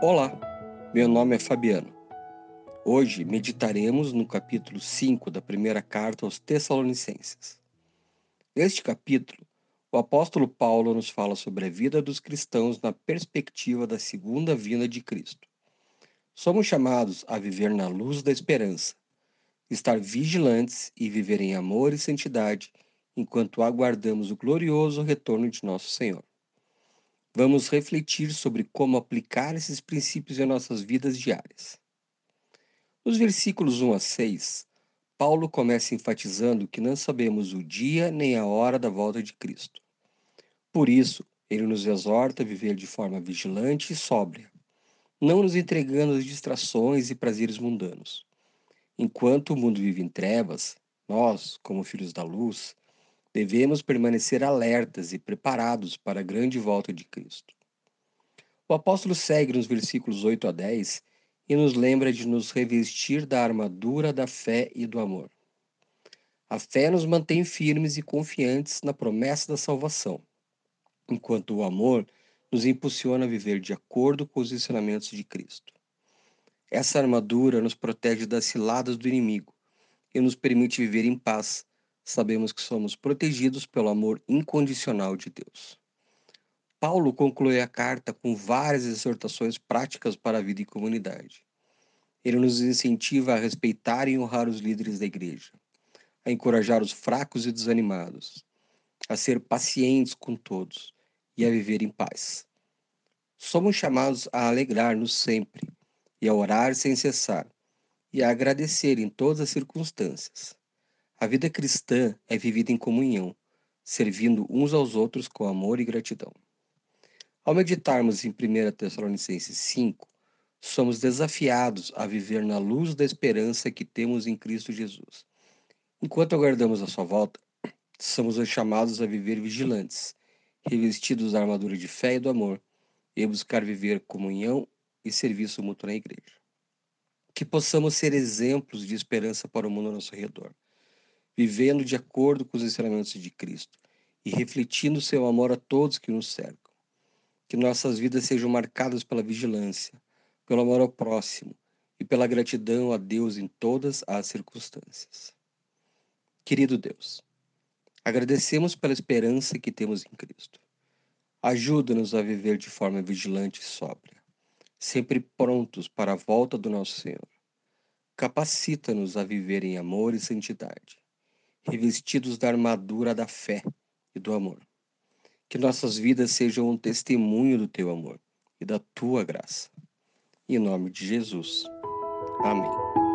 Olá, meu nome é Fabiano. Hoje meditaremos no capítulo 5 da primeira carta aos Tessalonicenses. Neste capítulo, o apóstolo Paulo nos fala sobre a vida dos cristãos na perspectiva da segunda vinda de Cristo. Somos chamados a viver na luz da esperança, estar vigilantes e viver em amor e santidade enquanto aguardamos o glorioso retorno de nosso Senhor vamos refletir sobre como aplicar esses princípios em nossas vidas diárias. Nos versículos 1 a 6, Paulo começa enfatizando que não sabemos o dia nem a hora da volta de Cristo. Por isso, ele nos exorta a viver de forma vigilante e sóbria, não nos entregando às distrações e prazeres mundanos. Enquanto o mundo vive em trevas, nós, como filhos da luz, devemos permanecer alertas e preparados para a grande volta de Cristo. O apóstolo segue nos versículos 8 a 10 e nos lembra de nos revestir da armadura da fé e do amor. A fé nos mantém firmes e confiantes na promessa da salvação, enquanto o amor nos impulsiona a viver de acordo com os ensinamentos de Cristo. Essa armadura nos protege das ciladas do inimigo e nos permite viver em paz, sabemos que somos protegidos pelo amor incondicional de Deus. Paulo conclui a carta com várias exortações práticas para a vida em comunidade. Ele nos incentiva a respeitar e honrar os líderes da igreja, a encorajar os fracos e desanimados, a ser pacientes com todos e a viver em paz. Somos chamados a alegrar-nos sempre e a orar sem cessar e a agradecer em todas as circunstâncias a vida cristã é vivida em comunhão, servindo uns aos outros com amor e gratidão. Ao meditarmos em 1 Tessalonicenses 5, somos desafiados a viver na luz da esperança que temos em Cristo Jesus. Enquanto aguardamos a sua volta, somos chamados a viver vigilantes, revestidos da armadura de fé e do amor, e buscar viver comunhão e serviço mútuo na igreja. Que possamos ser exemplos de esperança para o mundo ao nosso redor vivendo de acordo com os ensinamentos de Cristo e refletindo seu amor a todos que nos cercam. Que nossas vidas sejam marcadas pela vigilância, pelo amor ao próximo e pela gratidão a Deus em todas as circunstâncias. Querido Deus, agradecemos pela esperança que temos em Cristo. Ajuda-nos a viver de forma vigilante e sóbria, sempre prontos para a volta do nosso Senhor. Capacita-nos a viver em amor e santidade revestidos da armadura da fé e do amor. Que nossas vidas sejam um testemunho do teu amor e da tua graça. Em nome de Jesus. Amém.